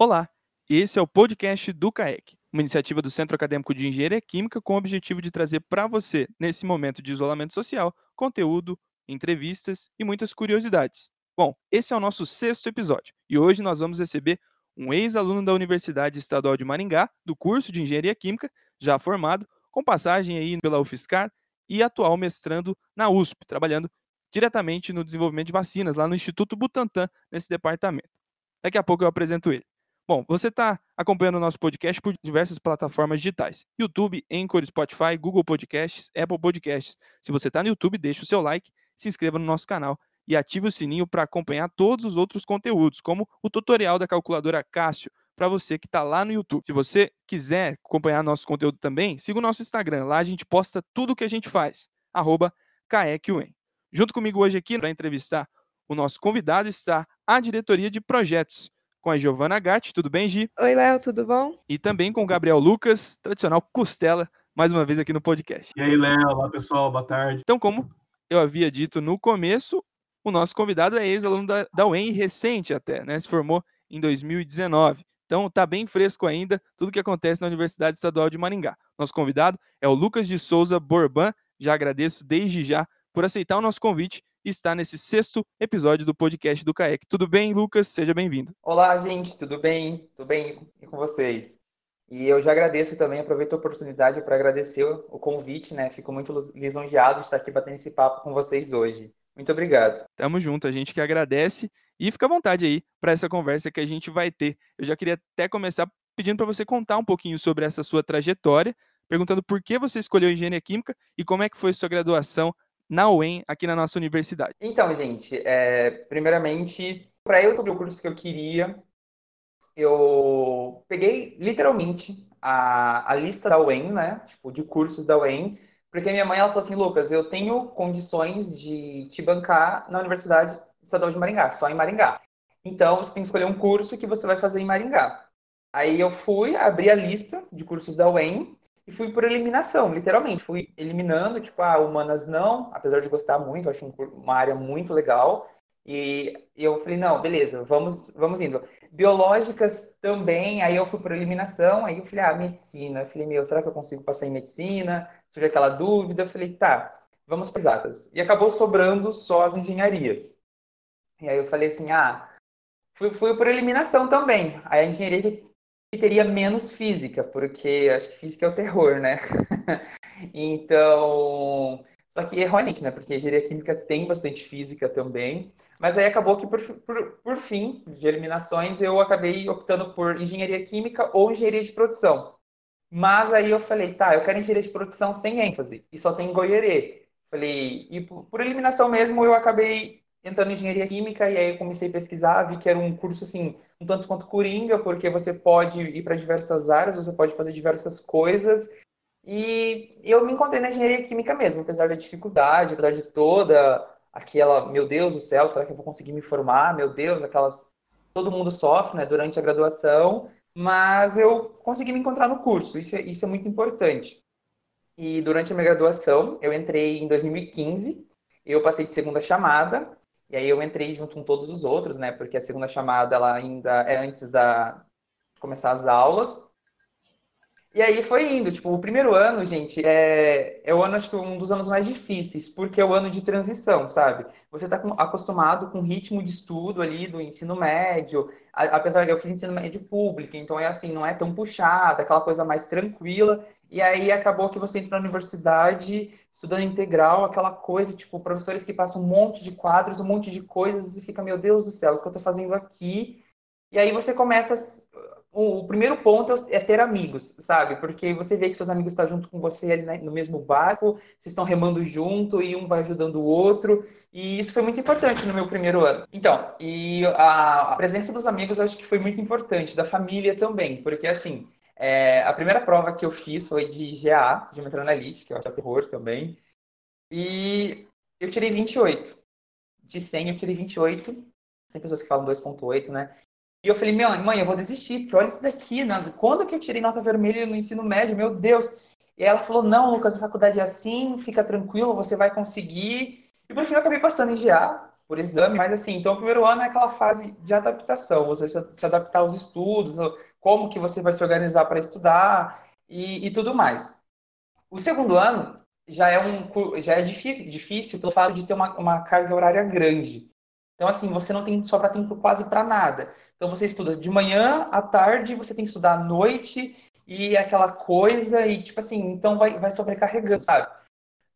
Olá, esse é o podcast do CAEC, uma iniciativa do Centro Acadêmico de Engenharia Química com o objetivo de trazer para você, nesse momento de isolamento social, conteúdo, entrevistas e muitas curiosidades. Bom, esse é o nosso sexto episódio e hoje nós vamos receber um ex-aluno da Universidade Estadual de Maringá, do curso de Engenharia Química, já formado, com passagem aí pela UFSCar e atual mestrando na USP, trabalhando diretamente no desenvolvimento de vacinas lá no Instituto Butantan, nesse departamento. Daqui a pouco eu apresento ele. Bom, você está acompanhando o nosso podcast por diversas plataformas digitais: YouTube, Anchor, Spotify, Google Podcasts, Apple Podcasts. Se você está no YouTube, deixe o seu like, se inscreva no nosso canal e ative o sininho para acompanhar todos os outros conteúdos, como o tutorial da calculadora Cássio, para você que está lá no YouTube. Se você quiser acompanhar nosso conteúdo também, siga o nosso Instagram. Lá a gente posta tudo o que a gente faz. Arroba Junto comigo hoje aqui para entrevistar o nosso convidado está a diretoria de projetos com a Giovana Gatti. Tudo bem, Gi? Oi, Léo, tudo bom? E também com o Gabriel Lucas, tradicional Costela, mais uma vez aqui no podcast. E aí, Léo? Olá, pessoal, boa tarde. Então, como eu havia dito no começo, o nosso convidado é ex-aluno da, da UEM, recente até, né? Se formou em 2019. Então, tá bem fresco ainda tudo que acontece na Universidade Estadual de Maringá. Nosso convidado é o Lucas de Souza Borban. Já agradeço desde já por aceitar o nosso convite está nesse sexto episódio do podcast do CAEC. Tudo bem, Lucas? Seja bem-vindo. Olá, gente, tudo bem? Tudo bem com vocês? E eu já agradeço também, aproveito a oportunidade para agradecer o convite, né? Fico muito lisonjeado de estar aqui batendo esse papo com vocês hoje. Muito obrigado. Tamo junto, a gente que agradece e fica à vontade aí para essa conversa que a gente vai ter. Eu já queria até começar pedindo para você contar um pouquinho sobre essa sua trajetória, perguntando por que você escolheu engenharia química e como é que foi sua graduação na UEM, aqui na nossa universidade? Então, gente, é, primeiramente, para eu sobre o curso que eu queria, eu peguei literalmente a, a lista da UEM, né? Tipo, de cursos da UEM, porque minha mãe ela falou assim: Lucas, eu tenho condições de te bancar na Universidade Estadual de Maringá, só em Maringá. Então, você tem que escolher um curso que você vai fazer em Maringá. Aí eu fui, abri a lista de cursos da UEM e fui por eliminação, literalmente. Fui eliminando, tipo, ah, humanas não, apesar de gostar muito, acho uma área muito legal. E eu falei, não, beleza, vamos, vamos indo. Biológicas também, aí eu fui por eliminação, aí eu falei, ah, medicina. Eu falei, meu, será que eu consigo passar em medicina? Tive aquela dúvida, eu falei, tá, vamos para exatas. E acabou sobrando só as engenharias. E aí eu falei assim, ah, fui, fui por eliminação também. Aí a engenharia que teria menos física, porque acho que física é o terror, né? então, só que erroneamente, né? Porque engenharia química tem bastante física também. Mas aí acabou que, por, por, por fim, de eliminações, eu acabei optando por engenharia química ou engenharia de produção. Mas aí eu falei, tá, eu quero engenharia de produção sem ênfase, e só tem Goierê. Falei, e por, por eliminação mesmo, eu acabei entrando em engenharia química, e aí eu comecei a pesquisar, vi que era um curso, assim, um tanto quanto coringa, porque você pode ir para diversas áreas, você pode fazer diversas coisas. E eu me encontrei na engenharia química mesmo, apesar da dificuldade, apesar de toda aquela, meu Deus do céu, será que eu vou conseguir me formar? Meu Deus, aquelas todo mundo sofre, né, durante a graduação, mas eu consegui me encontrar no curso. Isso é, isso é muito importante. E durante a minha graduação, eu entrei em 2015, eu passei de segunda chamada e aí eu entrei junto com todos os outros, né? Porque a segunda chamada ela ainda é antes da começar as aulas. E aí foi indo, tipo, o primeiro ano, gente, é, é o ano, acho que um dos anos mais difíceis, porque é o ano de transição, sabe? Você está acostumado com o ritmo de estudo ali do ensino médio, a, apesar de eu fiz ensino médio público, então é assim, não é tão puxado, aquela coisa mais tranquila, e aí acabou que você entra na universidade estudando integral, aquela coisa, tipo, professores que passam um monte de quadros, um monte de coisas, e fica, meu Deus do céu, o que eu estou fazendo aqui? E aí você começa. O, primeiro ponto é ter amigos, sabe? Porque você vê que seus amigos estão junto com você ali né, no mesmo barco, vocês estão remando junto e um vai ajudando o outro. E isso foi muito importante no meu primeiro ano. Então, e a, presença dos amigos eu acho que foi muito importante, da família também, porque assim é, a primeira prova que eu fiz foi de GA, Geometria Analítica, eu acho terror também. E eu tirei 28. De 100 eu tirei 28. Tem pessoas que falam 2.8, né? E eu falei, meu, mãe, eu vou desistir, porque olha isso daqui, né? Quando que eu tirei nota vermelha no ensino médio? Meu Deus! E ela falou, não, Lucas, a faculdade é assim, fica tranquilo, você vai conseguir. E por fim eu acabei passando em GA. por exame, mas assim, então o primeiro ano é aquela fase de adaptação, você se adaptar aos estudos, como que você vai se organizar para estudar e, e, tudo mais. O segundo ano já é um já é difícil pelo fato de ter uma, uma carga horária grande. Então assim, você não tem sobra tempo quase para nada. Então você estuda de manhã à tarde, você tem que estudar à noite e aquela coisa e tipo assim, então vai vai sobrecarregando, sabe?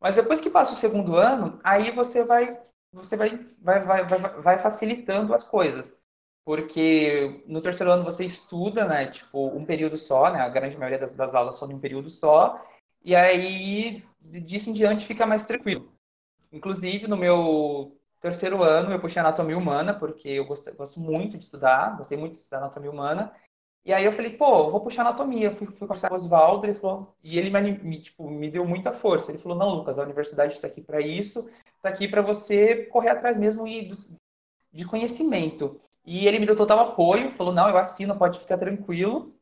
Mas depois que passa o segundo ano, aí você vai você vai, vai, vai, vai, facilitando as coisas. Porque no terceiro ano você estuda, né? Tipo, um período só, né? A grande maioria das, das aulas são de um período só. E aí, disso em diante, fica mais tranquilo. Inclusive, no meu terceiro ano, eu puxei anatomia humana, porque eu gosto, gosto muito de estudar, gostei muito de estudar anatomia humana. E aí eu falei, pô, vou puxar anatomia. Fui, fui conversar com o Oswaldo, ele falou, e ele me, tipo, me deu muita força. Ele falou, não, Lucas, a universidade está aqui para isso, está aqui para você correr atrás mesmo e de conhecimento. E ele me deu total apoio, falou, não, eu assino, pode ficar tranquilo.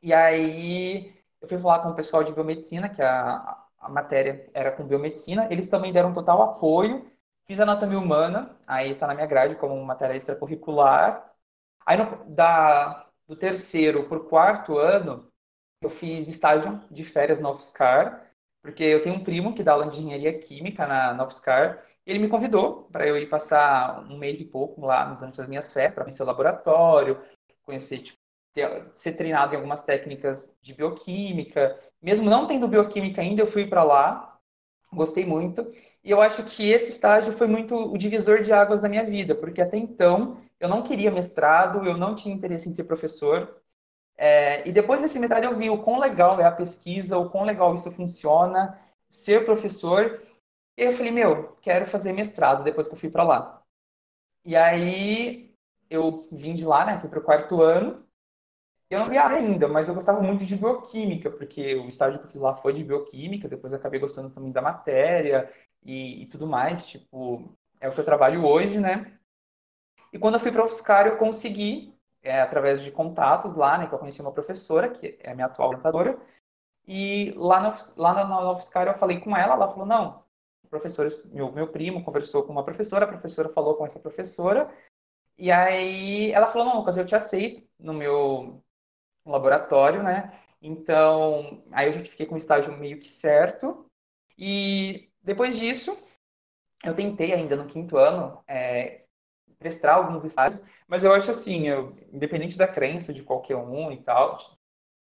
E aí eu fui falar com o pessoal de biomedicina, que a, a matéria era com biomedicina, eles também deram total apoio. Fiz anatomia humana, aí está na minha grade como matéria extracurricular. Aí no, da, do terceiro para o quarto ano, eu fiz estágio de férias na UFSCar, porque eu tenho um primo que dá aula de engenharia química na, na UFSCar, e ele me convidou para eu ir passar um mês e pouco lá durante as minhas férias, para conhecer o laboratório, conhecer, tipo, ter, ser treinado em algumas técnicas de bioquímica. Mesmo não tendo bioquímica ainda, eu fui para lá, gostei muito. E eu acho que esse estágio foi muito o divisor de águas da minha vida, porque até então eu não queria mestrado, eu não tinha interesse em ser professor. É, e depois desse mestrado eu vi o quão legal é a pesquisa, o quão legal isso funciona, ser professor. E eu falei, meu, quero fazer mestrado depois que eu fui para lá. E aí eu vim de lá, né? Fui para o quarto ano. Eu não vi ainda, mas eu gostava muito de bioquímica, porque o estágio que eu fiz lá foi de bioquímica, depois acabei gostando também da matéria e, e tudo mais. Tipo, é o que eu trabalho hoje, né? E quando eu fui para o UFSCar, eu consegui, é, através de contatos lá, né, que eu conheci uma professora, que é a minha atual orientadora, e lá, no, lá na UFSCar eu falei com ela, ela falou, não, professor, meu, meu primo conversou com uma professora, a professora falou com essa professora, e aí ela falou, não, Lucas, eu te aceito no meu laboratório, né, então, aí eu já fiquei com o estágio meio que certo, e depois disso, eu tentei ainda no quinto ano é, prestar alguns estágios, mas eu acho assim, eu, independente da crença de qualquer um e tal,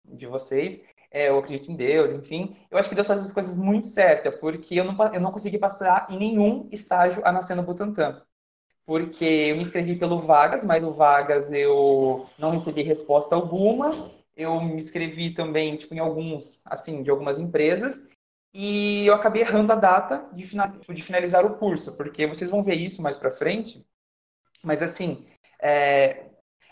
de vocês, é, eu acredito em Deus, enfim, eu acho que Deus faz as coisas muito certas, porque eu não, eu não consegui passar em nenhum estágio a não ser no Butantan. Porque eu me inscrevi pelo Vagas, mas o Vagas eu não recebi resposta alguma. Eu me inscrevi também, tipo, em alguns, assim, de algumas empresas. E eu acabei errando a data de, finalizar o curso, porque vocês vão ver isso mais para frente. Mas assim, é,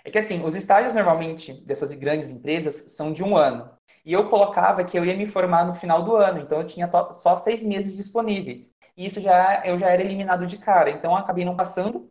é que assim, os estágios normalmente dessas grandes empresas são de um ano. E eu colocava que eu ia me formar no final do ano, então eu tinha só seis meses disponíveis. E isso já eu já era eliminado de cara, então eu acabei não passando.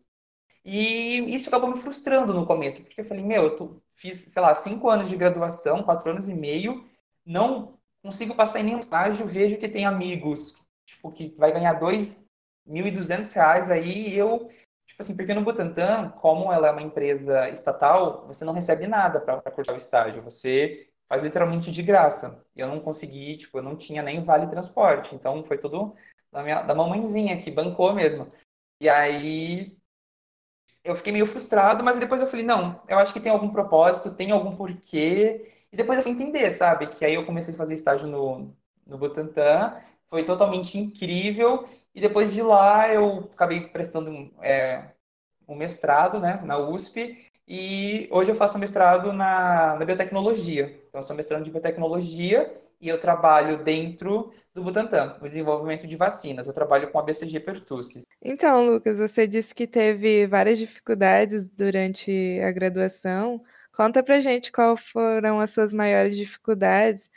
E isso acabou me frustrando no começo, porque eu falei, meu, eu tô, fiz, sei lá, cinco anos de graduação, quatro anos e meio, não consigo passar em nenhum estágio, vejo que tem amigos, tipo, que vai ganhar dois mil e duzentos reais aí, eu Tipo assim, porque no Butantan, como ela é uma empresa estatal, você não recebe nada para cursar o estágio. Você faz literalmente de graça. Eu não consegui, tipo, eu não tinha nem vale transporte. Então foi tudo da, minha, da mamãezinha que bancou mesmo. E aí eu fiquei meio frustrado, mas depois eu falei, não, eu acho que tem algum propósito, tem algum porquê. E depois eu fui entender, sabe? Que aí eu comecei a fazer estágio no, no Butantan, foi totalmente incrível. E depois de lá eu acabei prestando é, um mestrado né, na USP e hoje eu faço mestrado na, na biotecnologia. Então eu sou mestrando de biotecnologia e eu trabalho dentro do Butantan, no desenvolvimento de vacinas. Eu trabalho com a BCG pertussis. Então, Lucas, você disse que teve várias dificuldades durante a graduação. Conta pra gente quais foram as suas maiores dificuldades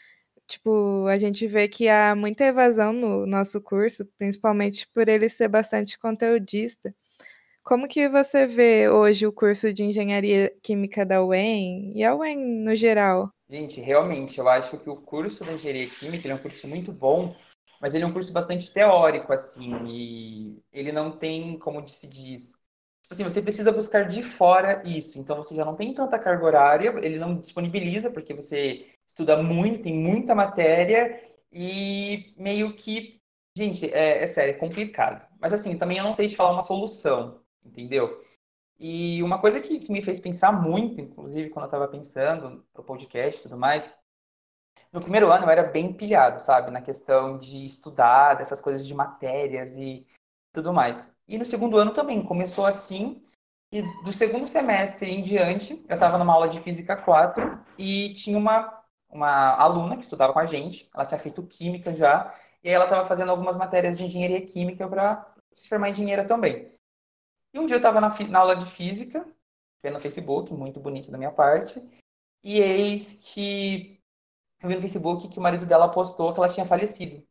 Tipo, a gente vê que há muita evasão no nosso curso, principalmente por ele ser bastante conteudista. Como que você vê hoje o curso de Engenharia Química da UEM e a UEM no geral? Gente, realmente, eu acho que o curso de Engenharia Química é um curso muito bom, mas ele é um curso bastante teórico, assim, e ele não tem, como se diz, assim, você precisa buscar de fora isso, então você já não tem tanta carga horária, ele não disponibiliza, porque você estuda muito, tem muita matéria, e meio que, gente, é, é sério, é complicado. Mas assim, também eu não sei te falar uma solução, entendeu? E uma coisa que, que me fez pensar muito, inclusive quando eu estava pensando pro podcast e tudo mais, no primeiro ano eu era bem pilhado, sabe? Na questão de estudar, dessas coisas de matérias e tudo mais. E no segundo ano também começou assim. E do segundo semestre em diante, eu estava numa aula de Física 4 e tinha uma, uma aluna que estudava com a gente. Ela tinha feito Química já. E ela estava fazendo algumas matérias de Engenharia Química para se formar engenheira também. E um dia eu estava na, na, aula de Física, vendo no Facebook, muito bonito da minha parte. E eis que eu vi no Facebook que o marido dela postou que ela tinha falecido.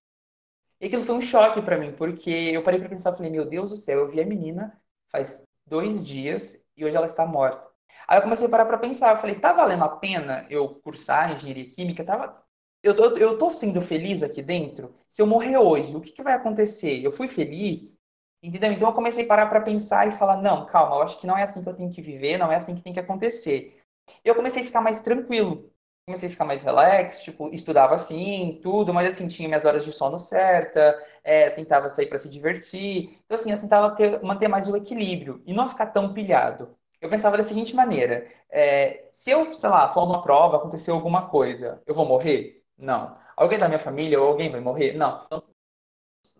E aquilo foi um choque para mim, porque eu parei para pensar, falei, meu Deus do céu, eu vi a menina faz dois dias e hoje ela está morta. Aí eu comecei a parar para pensar, eu falei, tá valendo a pena eu cursar engenharia química? Tava... Eu, tô, eu tô sendo feliz aqui dentro? Se eu morrer hoje, o que, que vai acontecer? Eu fui feliz? Entendeu? Então eu comecei a parar para pensar e falar, não, calma, eu acho que não é assim que eu tenho que viver, não é assim que tem que acontecer. Eu comecei a ficar mais tranquilo comecei a ficar mais relax, tipo, estudava assim, tudo, mas assim, tinha minhas horas de sono certa, é, tentava sair para se divertir. Então, assim, eu tentava ter, manter mais o equilíbrio e não ficar tão pilhado. Eu pensava da seguinte maneira: é, se eu, sei lá, for numa prova, aconteceu alguma coisa, eu vou morrer? Não. Alguém da minha família ou alguém vai morrer? Não. Então,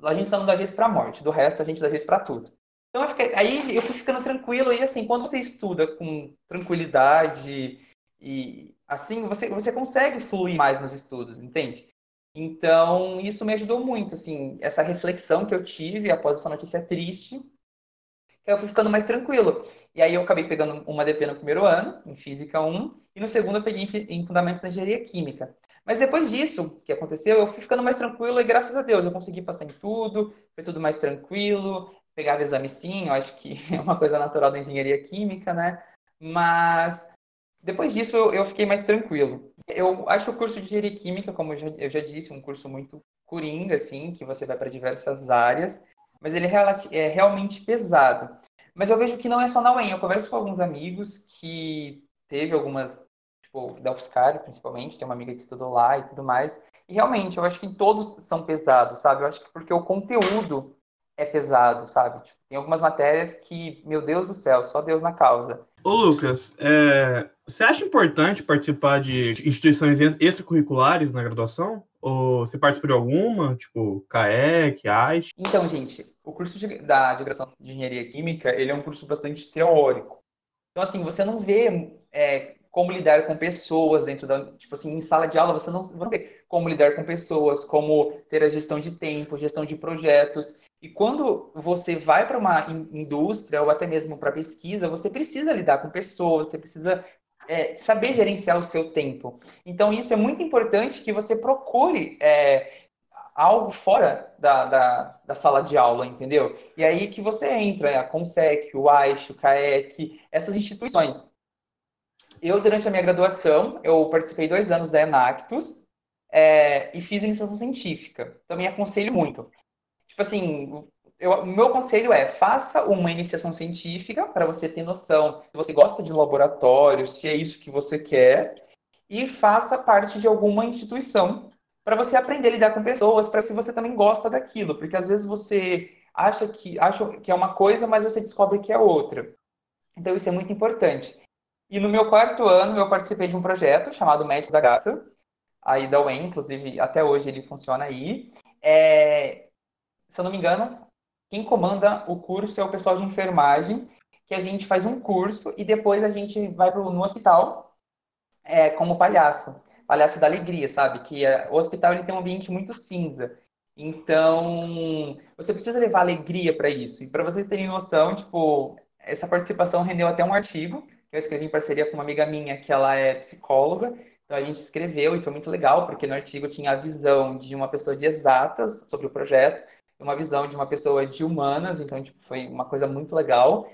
a gente só não dá jeito para morte, do resto a gente dá jeito para tudo. Então, eu fiquei, aí eu fui ficando tranquilo e, assim, quando você estuda com tranquilidade e, assim você, você consegue fluir mais nos estudos, entende? Então, isso me ajudou muito, assim, essa reflexão que eu tive após essa notícia triste, eu fui ficando mais tranquilo. E aí eu acabei pegando uma DP no primeiro ano, em Física 1, e no segundo eu peguei em Fundamentos da Engenharia Química. Mas depois disso, que aconteceu, eu fui ficando mais tranquilo e graças a Deus eu consegui passar em tudo, foi tudo mais tranquilo, pegava exame sim, eu acho que é uma coisa natural da engenharia química, né? Mas depois disso, eu, eu, fiquei mais tranquilo. Eu acho o curso de engenharia química, como eu já, eu já disse, um curso muito coringa, assim, que você vai para diversas áreas, mas ele é, é, realmente pesado. Mas eu vejo que não é só na UEM. Eu converso com alguns amigos que teve algumas, tipo, da UFSCar, principalmente, tem uma amiga que estudou lá e tudo mais. E realmente, eu acho que todos são pesados, sabe? Eu acho que porque o conteúdo é pesado, sabe? Tipo, tem algumas matérias que, meu Deus do céu, só Deus na causa. Ô, Lucas, é, você acha importante participar de instituições extracurriculares na graduação? Ou você participa de alguma, tipo CAEC, AIS? Então, gente, o curso de, da de graduação de Engenharia Química, ele é um curso bastante teórico. Então, assim, você não vê é, como lidar com pessoas dentro da, tipo assim, em sala de aula, você não, você não vê como lidar com pessoas, como ter a gestão de tempo, gestão de projetos. E quando você vai para uma indústria ou até mesmo para pesquisa, você precisa lidar com pessoas, você precisa é, saber gerenciar o seu tempo. Então, isso é muito importante que você procure é, algo fora da, da, da, sala de aula, entendeu? E aí que você entra, a Consec, o AIX, o CAEC, essas instituições. Eu, durante a minha graduação, eu participei dois anos da Enactus é, e fiz iniciação científica. Também aconselho muito tipo assim, o meu conselho é faça uma iniciação científica para você ter noção se você gosta de laboratório, se é isso que você quer, e faça parte de alguma instituição para você aprender a lidar com pessoas, para se você também gosta daquilo, porque às vezes você acha que acha que é uma coisa, mas você descobre que é outra. Então isso é muito importante. E no meu quarto ano eu participei de um projeto chamado Médicos da Graça, aí da UEM, inclusive até hoje ele funciona aí. É, se eu não me engano, quem comanda o curso é o pessoal de enfermagem, que a gente faz um curso e depois a gente vai pro, no hospital é, como palhaço. Palhaço da alegria, sabe? Que é, o hospital ele tem um ambiente muito cinza. Então, você precisa levar alegria para isso. E para vocês terem noção, tipo, essa participação rendeu até um artigo que eu escrevi em parceria com uma amiga minha, que ela é psicóloga. Então a gente escreveu e foi muito legal, porque no artigo tinha a visão de uma pessoa de exatas sobre o projeto, uma visão de uma pessoa de humanas, então tipo, foi uma coisa muito legal.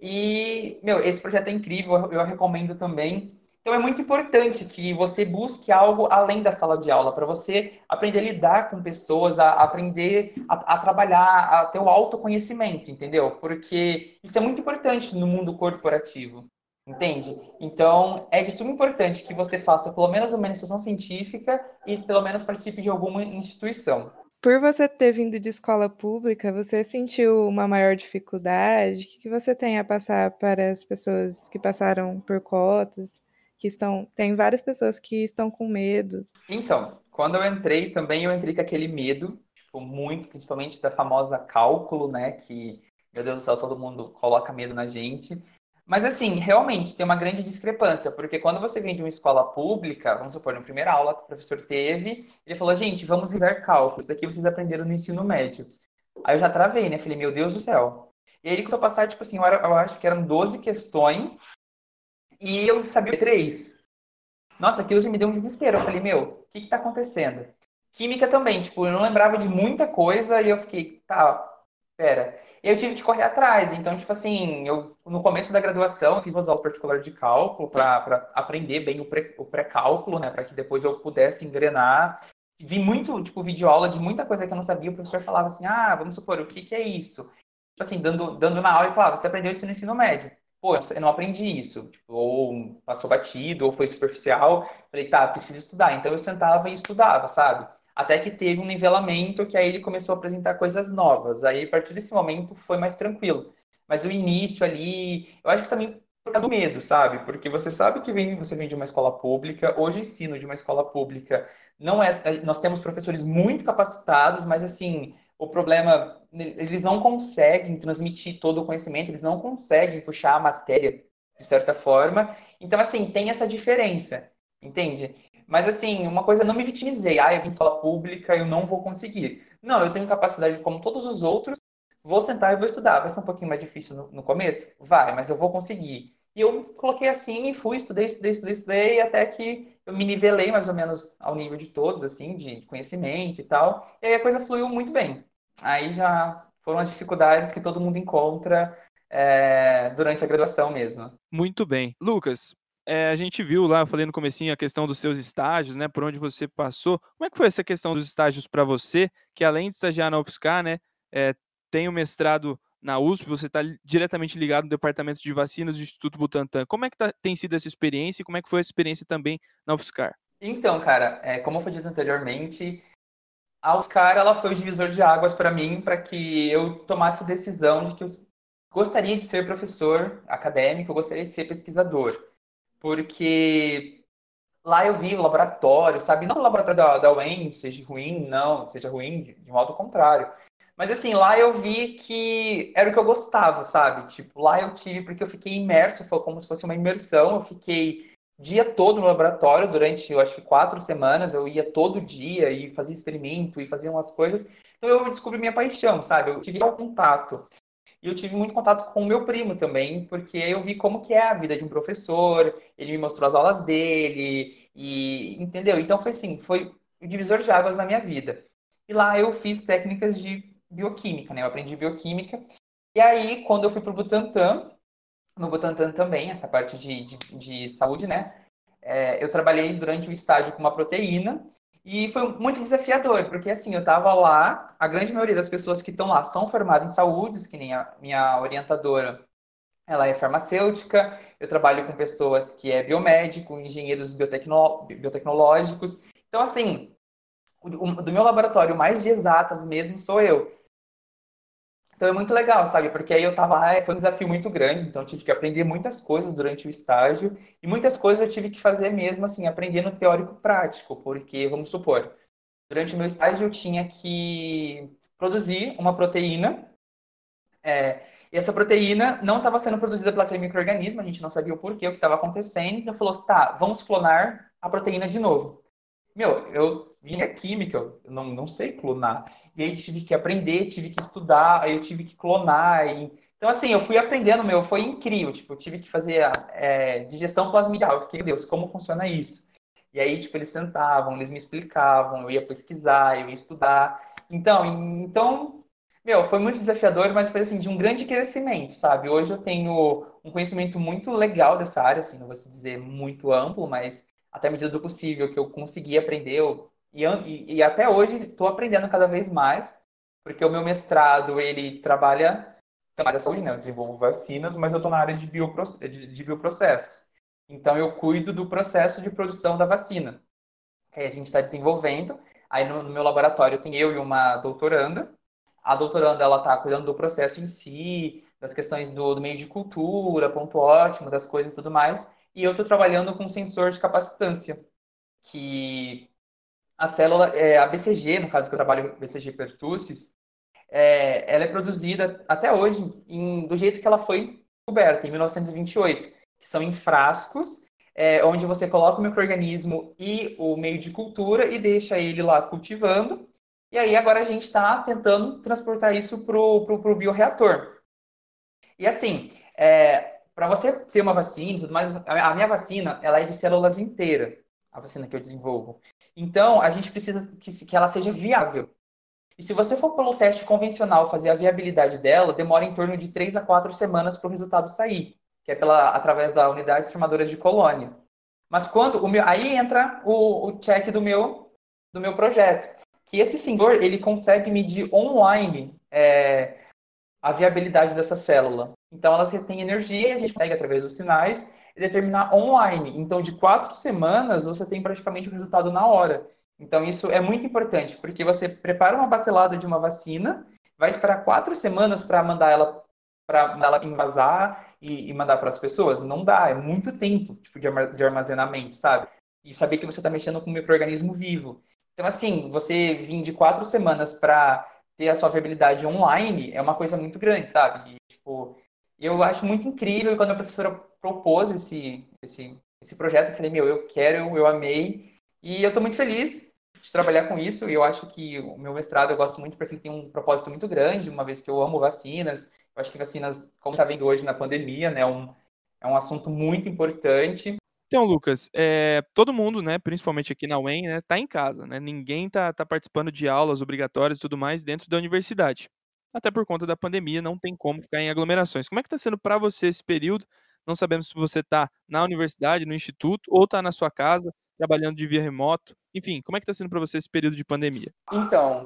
E, meu, esse projeto é incrível, eu recomendo também Então é muito importante que você busque algo além da sala de aula, para você aprender a lidar com pessoas, a aprender a, a, trabalhar, a ter o autoconhecimento, entendeu? Porque isso é muito importante no mundo corporativo, entende? Então é de suma importante que você faça pelo menos uma iniciação científica e pelo menos participe de alguma instituição. Por você ter vindo de escola pública, você sentiu uma maior dificuldade? O que você tem a passar para as pessoas que passaram por cotas? que estão. Tem várias pessoas que estão com medo. Então, quando eu entrei também, eu entrei com aquele medo, tipo, muito, principalmente da famosa cálculo, né? Que, meu Deus do céu, todo mundo coloca medo na gente. Mas, assim, realmente tem uma grande discrepância, porque quando você vem de uma escola pública, vamos supor, na primeira aula que o professor teve, ele falou, gente, vamos usar cálculo, isso daqui vocês aprenderam no ensino médio. Aí eu já travei, né? Falei, meu Deus do céu. E aí ele começou a passar, tipo assim, eu acho que eram 12 questões e eu sabia três. Nossa, aquilo já me deu um desespero. Eu falei, meu, o que, que tá acontecendo? Química também, tipo, eu não lembrava de muita coisa e eu fiquei, tá, pera. Eu tive que correr atrás. Então, tipo assim, eu no começo da graduação fiz umas aulas particulares de cálculo para aprender bem o pré-cálculo, né, para que depois eu pudesse engrenar. Vi muito, tipo, vídeo aula de muita coisa que eu não sabia. O professor falava assim: "Ah, vamos supor, o que que é isso?" Tipo assim, dando dando na aula e falava: "Você aprendeu isso no ensino médio?" pô, eu não aprendi isso, tipo, ou passou batido, ou foi superficial. Falei, tá, preciso estudar. Então eu sentava e estudava, sabe? Até que teve um nivelamento que aí ele começou a apresentar coisas novas. Aí, a partir desse momento, foi mais tranquilo. Mas o início ali, eu acho que também por causa do medo, sabe? Porque você sabe que vem, você vem de uma escola pública, hoje ensino de uma escola pública. Não é, nós temos professores muito capacitados, mas assim, o problema, eles não conseguem transmitir todo o conhecimento, eles não conseguem puxar a matéria de certa forma. Então, assim, tem essa diferença, entende? Mas, assim, uma coisa, não me vitimizei. Ah, eu vim escola pública, eu não vou conseguir. Não, eu tenho capacidade como todos os outros, vou sentar e vou estudar. Vai ser um pouquinho mais difícil no, no começo? Vai, mas eu vou conseguir. E eu coloquei assim e fui, estudei, estudei, estudei, estudei, até que eu me nivelei mais ou menos ao nível de todos, assim, de conhecimento e tal. E aí a coisa fluiu muito bem. Aí já foram as dificuldades que todo mundo encontra é, durante a graduação mesmo. Muito bem. Lucas, é, a gente viu lá, eu falei no comecinho, a questão dos seus estágios, né, por onde você passou. Como é que foi essa questão dos estágios para você, que além de estagiar na UFSCar, né, é, tem o mestrado na USP, você está diretamente ligado no departamento de vacinas do Instituto Butantan. Como é que tá, tem sido essa experiência e como é que foi a experiência também na UFSCar? Então, cara, é, como eu falei anteriormente, a UFSCar ela foi o divisor de águas para mim, para que eu tomasse a decisão de que eu gostaria de ser professor acadêmico, eu gostaria de ser pesquisador. Porque lá eu vi o laboratório, sabe? Não o laboratório da, da UEM seja ruim, não, seja ruim, de, modo contrário. Mas assim, lá eu vi que era o que eu gostava, sabe? Tipo, lá eu tive, porque eu fiquei imerso, foi como se fosse uma imersão, eu fiquei dia todo no laboratório durante, eu acho que quatro semanas, eu ia todo dia e fazia experimento e fazia umas coisas. Então eu descobri minha paixão, sabe? Eu tive contato. E eu tive muito contato com o meu primo também, porque eu vi como que é a vida de um professor, ele me mostrou as aulas dele, e entendeu? Então foi assim, foi o divisor de águas na minha vida. E lá eu fiz técnicas de bioquímica, né? Eu aprendi bioquímica. E aí, quando eu fui para o Butantan, no Butantan também, essa parte de, de, de saúde, né? É, eu trabalhei durante o estágio com uma proteína e foi muito desafiador, porque assim, eu estava lá, a grande maioria das pessoas que estão lá são formadas em saúde, que nem a minha orientadora, ela é farmacêutica, eu trabalho com pessoas que é biomédico, engenheiros biotecno, biotecnológicos. Então, assim, do meu laboratório mais de exatas mesmo sou eu. Então é muito legal, sabe? Porque aí eu tava lá, foi um desafio muito grande, então eu tive que aprender muitas coisas durante o estágio, e muitas coisas eu tive que fazer mesmo assim, aprendendo teórico prático, porque, vamos supor, durante o meu estágio eu tinha que produzir uma proteína, é, e essa proteína não estava sendo produzida pelo aquele microorganismo, a gente não sabia o porquê, o que estava acontecendo, então falou, tá, vamos clonar a proteína de novo. Meu, eu vinha química, eu não, não sei clonar. E aí tive que aprender, tive que estudar, aí eu tive que clonar. E... Então, assim, eu fui aprendendo, meu, foi incrível. Tipo, eu tive que fazer é, digestão plasmidial. Eu fiquei, Deus, como funciona isso? E aí, tipo, eles sentavam, eles me explicavam, eu ia pesquisar, eu ia estudar. Então, então meu, foi muito desafiador, mas foi assim, de um grande crescimento, sabe? Hoje eu tenho um conhecimento muito legal dessa área, assim, não vou se dizer muito amplo, mas até a medida do possível que eu consegui aprender, eu, e, e, e até hoje estou aprendendo cada vez mais, porque o meu mestrado, ele trabalha na área da saúde, né? Eu desenvolvo vacinas, mas eu estou na área de, bioproce de, de bioprocessos. Então, eu cuido do processo de produção da vacina. Que a gente está desenvolvendo. Aí, no, no meu laboratório, tem eu e uma doutoranda, a doutoranda ela está cuidando do processo em si, das questões do, do, meio de cultura, ponto ótimo, das coisas e tudo mais. E eu estou trabalhando com sensor de capacitância, que a célula, é, a BCG, no caso que eu trabalho, BCG pertussis, é, ela é produzida até hoje em, do jeito que ela foi descoberta, em 1928, que são em frascos, é, onde você coloca o microorganismo e o meio de cultura e deixa ele lá cultivando, e aí agora a gente está tentando transportar isso para o bioreator. E assim, é, para você ter uma vacina e tudo mais, a minha vacina ela é de células inteiras, a vacina que eu desenvolvo. Então, a gente precisa que, que ela seja viável. E se você for pelo teste convencional fazer a viabilidade dela, demora em torno de 3 a 4 semanas para o resultado sair, que é pela, através da unidade formadora de colônia. Mas quando o meu, aí entra o, o check do meu, do meu projeto que esse sensor ele consegue medir online é, a viabilidade dessa célula. Então, elas retêm energia e a gente consegue, através dos sinais, determinar online. Então, de quatro semanas, você tem praticamente o resultado na hora. Então, isso é muito importante, porque você prepara uma batelada de uma vacina, vai esperar quatro semanas para mandar ela para ela invasar e, e mandar para as pessoas. Não dá, é muito tempo tipo, de armazenamento, sabe? E saber que você está mexendo com um microorganismo vivo. Então, assim, você vir de quatro semanas para ter a sua viabilidade online é uma coisa muito grande, sabe? E, tipo, eu acho muito incrível quando a professora propôs esse, esse, esse projeto, eu falei, meu, eu quero, eu amei. E eu estou muito feliz de trabalhar com isso. E eu acho que o meu mestrado eu gosto muito porque ele tem um propósito muito grande, uma vez que eu amo vacinas. Eu acho que vacinas, como está vendo hoje na pandemia, né, um, é um assunto muito importante. Então, Lucas, é, todo mundo, né, principalmente aqui na UEM, né, tá em casa, né? Ninguém tá, tá participando de aulas obrigatórias e tudo mais dentro da universidade. Até por conta da pandemia, não tem como ficar em aglomerações. Como é que está sendo para você esse período? Não sabemos se você está na universidade, no instituto, ou está na sua casa, trabalhando de via remoto. Enfim, como é que está sendo para você esse período de pandemia? Então,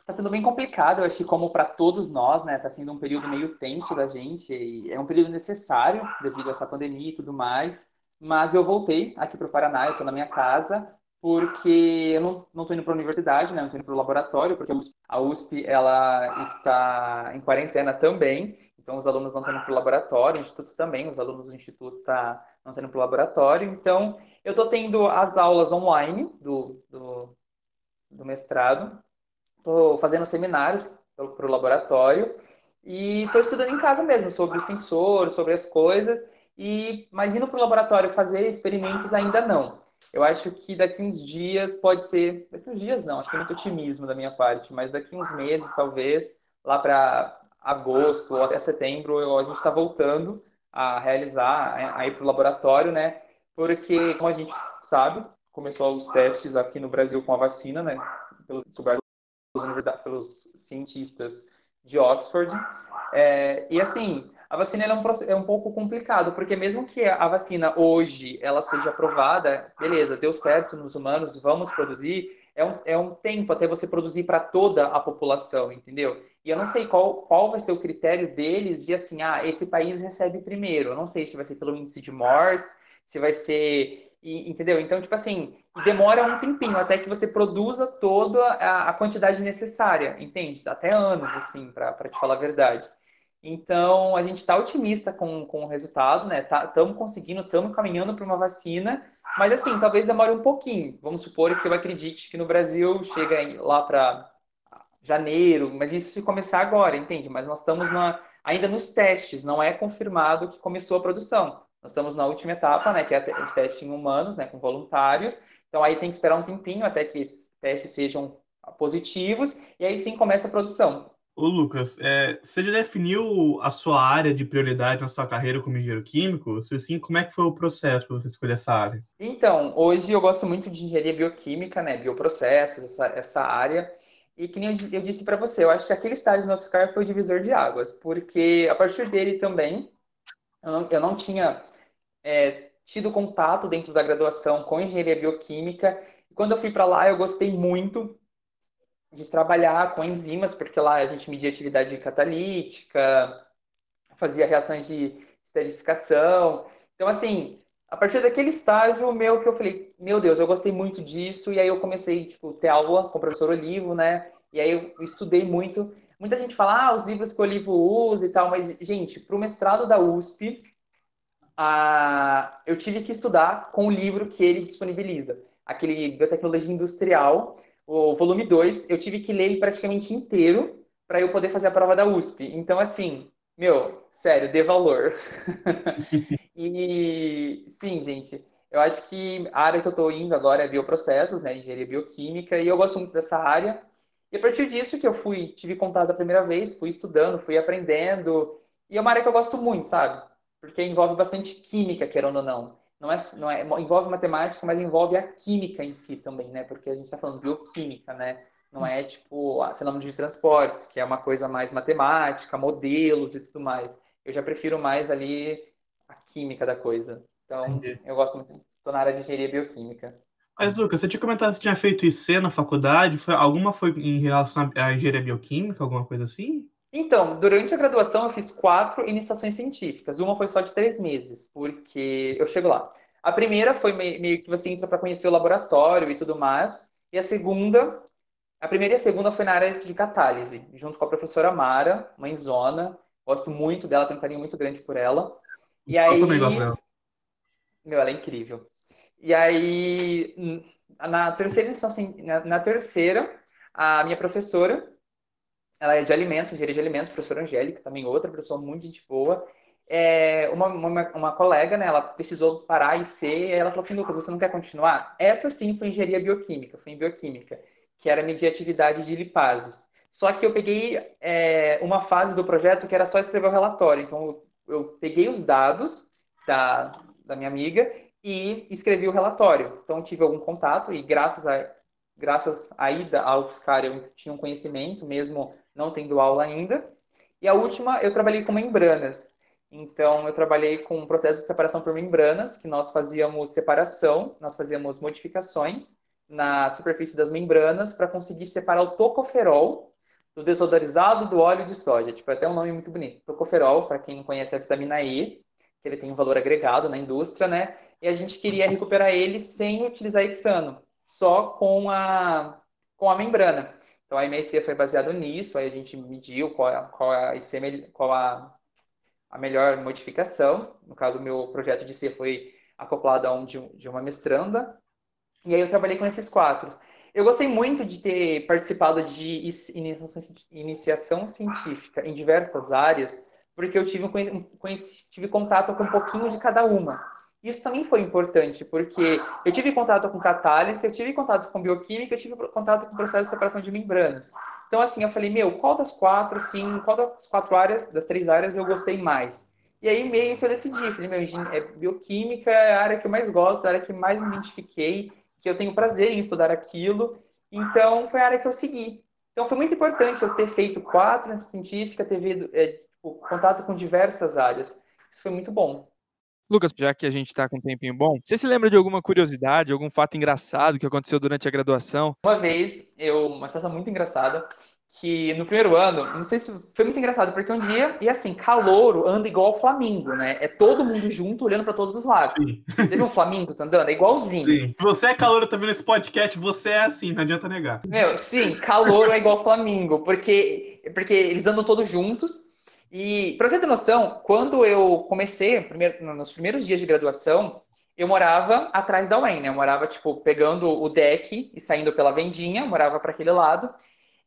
está sendo bem complicado, eu acho que como para todos nós, né, está sendo um período meio tenso da gente, é um período necessário devido a essa pandemia e tudo mais. Mas eu voltei aqui para o Paraná, eu estou na minha casa, porque eu não estou indo para a universidade, né? Não estou indo para o laboratório, porque a USP ela está em quarentena também. Então, os alunos não estão indo para o laboratório, o Instituto também, os alunos do Instituto tá, não estão indo para o laboratório. Então, eu estou tendo as aulas online do, do, do mestrado, estou fazendo seminários para o laboratório e estou estudando em casa mesmo sobre o sensor, sobre as coisas. E, mas indo para o laboratório fazer experimentos ainda não. Eu acho que daqui uns dias pode ser. Daqui uns dias não, acho que é muito otimismo da minha parte, mas daqui uns meses, talvez, lá para agosto ou até setembro, a gente está voltando a realizar, a ir para o laboratório, né? Porque, como a gente sabe, começou os testes aqui no Brasil com a vacina, né? Pelos, pelos cientistas de Oxford. É, e assim, a vacina é um, é um pouco complicado, porque mesmo que a vacina hoje ela seja aprovada, beleza, deu certo nos humanos, vamos produzir, é um, é um tempo até você produzir para toda a população, entendeu? E eu não sei qual, qual vai ser o critério deles de assim, ah, esse país recebe primeiro. Eu não sei se vai ser pelo índice de mortes, se vai ser. Entendeu? Então, tipo assim, demora um tempinho até que você produza toda a, a quantidade necessária, entende? Até anos, assim, para te falar a verdade. Então, a gente está otimista com, com o resultado, né? Estamos tá, conseguindo, estamos caminhando para uma vacina, mas assim, talvez demore um pouquinho. Vamos supor que eu acredite que no Brasil chega lá para janeiro, mas isso se começar agora, entende? Mas nós estamos na, ainda nos testes, não é confirmado que começou a produção. Nós estamos na última etapa, né, que é o teste em humanos, né, com voluntários. Então aí tem que esperar um tempinho até que esses testes sejam positivos e aí sim começa a produção. Ô Lucas, é, você já definiu a sua área de prioridade na sua carreira como engenheiro químico? Se sim, como é que foi o processo para você escolher essa área? Então, hoje eu gosto muito de engenharia bioquímica, né, bioprocessos, essa, essa área. E que nem eu disse para você, eu acho que aquele estágio no UFSCar foi o divisor de águas, porque a partir dele também, eu não, eu não tinha é, tido contato dentro da graduação com engenharia bioquímica. Quando eu fui para lá, eu gostei muito de trabalhar com enzimas, porque lá a gente media atividade catalítica, fazia reações de esterificação. Então, assim, a partir daquele estágio meu que eu falei, meu Deus, eu gostei muito disso, e aí eu comecei, tipo, ter aula com o professor Olivo, né? E aí eu estudei muito. Muita gente fala, ah, os livros que o Olivo usa e tal, mas, gente, para o mestrado da USP, ah, eu tive que estudar com o livro que ele disponibiliza, aquele Biotecnologia Industrial, o volume 2, eu tive que ler ele praticamente inteiro para eu poder fazer a prova da USP. Então, assim, meu, sério, dê valor. e sim, gente, eu acho que a área que eu estou indo agora é bioprocessos, né, engenharia bioquímica, e eu gosto muito dessa área. E a partir disso que eu fui, tive contato a primeira vez, fui estudando, fui aprendendo, e é uma área que eu gosto muito, sabe? Porque envolve bastante química, querendo ou não não é, não é, envolve matemática, mas envolve a química em si também, né? Porque a gente está falando bioquímica, né? Não é tipo fenômeno de transportes, que é uma coisa mais matemática, modelos e tudo mais. Eu já prefiro mais ali a química da coisa. Então, Entendi. eu gosto muito, estou na área de engenharia bioquímica. Mas, Lucas, você tinha comentado que você tinha feito IC na faculdade. Foi, alguma foi em relação à engenharia bioquímica, alguma coisa assim? Então, durante a graduação eu fiz quatro iniciações científicas. Uma foi só de três meses, porque eu chego lá. A primeira foi meio que você entra para conhecer o laboratório e tudo mais. E a segunda, a primeira e a segunda foi na área de catálise, junto com a professora Mara, mãezona. Gosto muito dela, tenho um carinho muito grande por ela. E aí, eu também gosto dela. Meu, ela é incrível. E aí, na terceira na, na terceira, a minha professora ela é de alimentos, engenharia de alimentos, professora Angélica, também outra professora muito gente boa. É, uma, uma, uma, colega, né, ela precisou parar e ser, ela falou assim, Lucas, você não quer continuar? Essa sim foi engenharia bioquímica, foi em bioquímica, que era medir atividade de lipases. Só que eu peguei é, uma fase do projeto que era só escrever o relatório. Então, eu, eu peguei os dados da, da minha amiga e escrevi o relatório. Então, tive algum contato e graças a graças à ida ao UFSCar eu tinha um conhecimento, mesmo não tendo aula ainda. E a última, eu trabalhei com membranas. Então, eu trabalhei com um processo de separação por membranas, que nós fazíamos separação, nós fazíamos modificações na superfície das membranas para conseguir separar o tocoferol do desodorizado do óleo de soja. Tipo, é até um nome muito bonito. Tocoferol, para quem não conhece, é a vitamina E, que ele tem um valor agregado na indústria, né? E a gente queria recuperar ele sem utilizar hexano, só com a, com a membrana. Então a MRC foi baseado nisso, aí a gente mediu qual, é, qual, é a, qual a, a melhor modificação. No caso, o meu projeto de C foi acoplado a um de, de uma mestranda. E aí eu trabalhei com esses quatro. Eu gostei muito de ter participado de iniciação científica em diversas áreas, porque eu tive, tive contato com um pouquinho de cada uma. Isso também foi importante, porque eu tive contato com catálise, eu tive contato com bioquímica, eu tive contato com processo de separação de membranas. Então, assim, eu falei, meu, qual das quatro, assim, qual das quatro áreas, das três áreas eu gostei mais? E aí, meio que eu decidi, falei, meu, é, bioquímica é a área que eu mais gosto, a área que mais me identifiquei, que eu tenho prazer em estudar aquilo. Então, foi a área que eu segui. Então, foi muito importante eu ter feito quatro nessa científica, ter visto, é, tipo, contato com diversas áreas. Isso foi muito bom. Lucas, já que a gente está com um tempinho bom, você se lembra de alguma curiosidade, algum fato engraçado que aconteceu durante a graduação? Uma vez, eu, uma situação muito engraçada, que no primeiro ano, não sei se foi muito engraçado, porque um dia, e assim, calouro anda igual o Flamingo, né? É todo mundo junto olhando para todos os lados. Sim. Você viu o Flamingo andando? É igualzinho. Sim. Você é calouro, tá vendo esse podcast, você é assim, não adianta negar. Meu, sim, calouro é igual Flamingo, porque, porque eles andam todos juntos, e para você ter noção, quando eu comecei, primeiro, nos primeiros dias de graduação, eu morava atrás da UEM, né? Eu morava, tipo, pegando o deck e saindo pela vendinha, morava para aquele lado.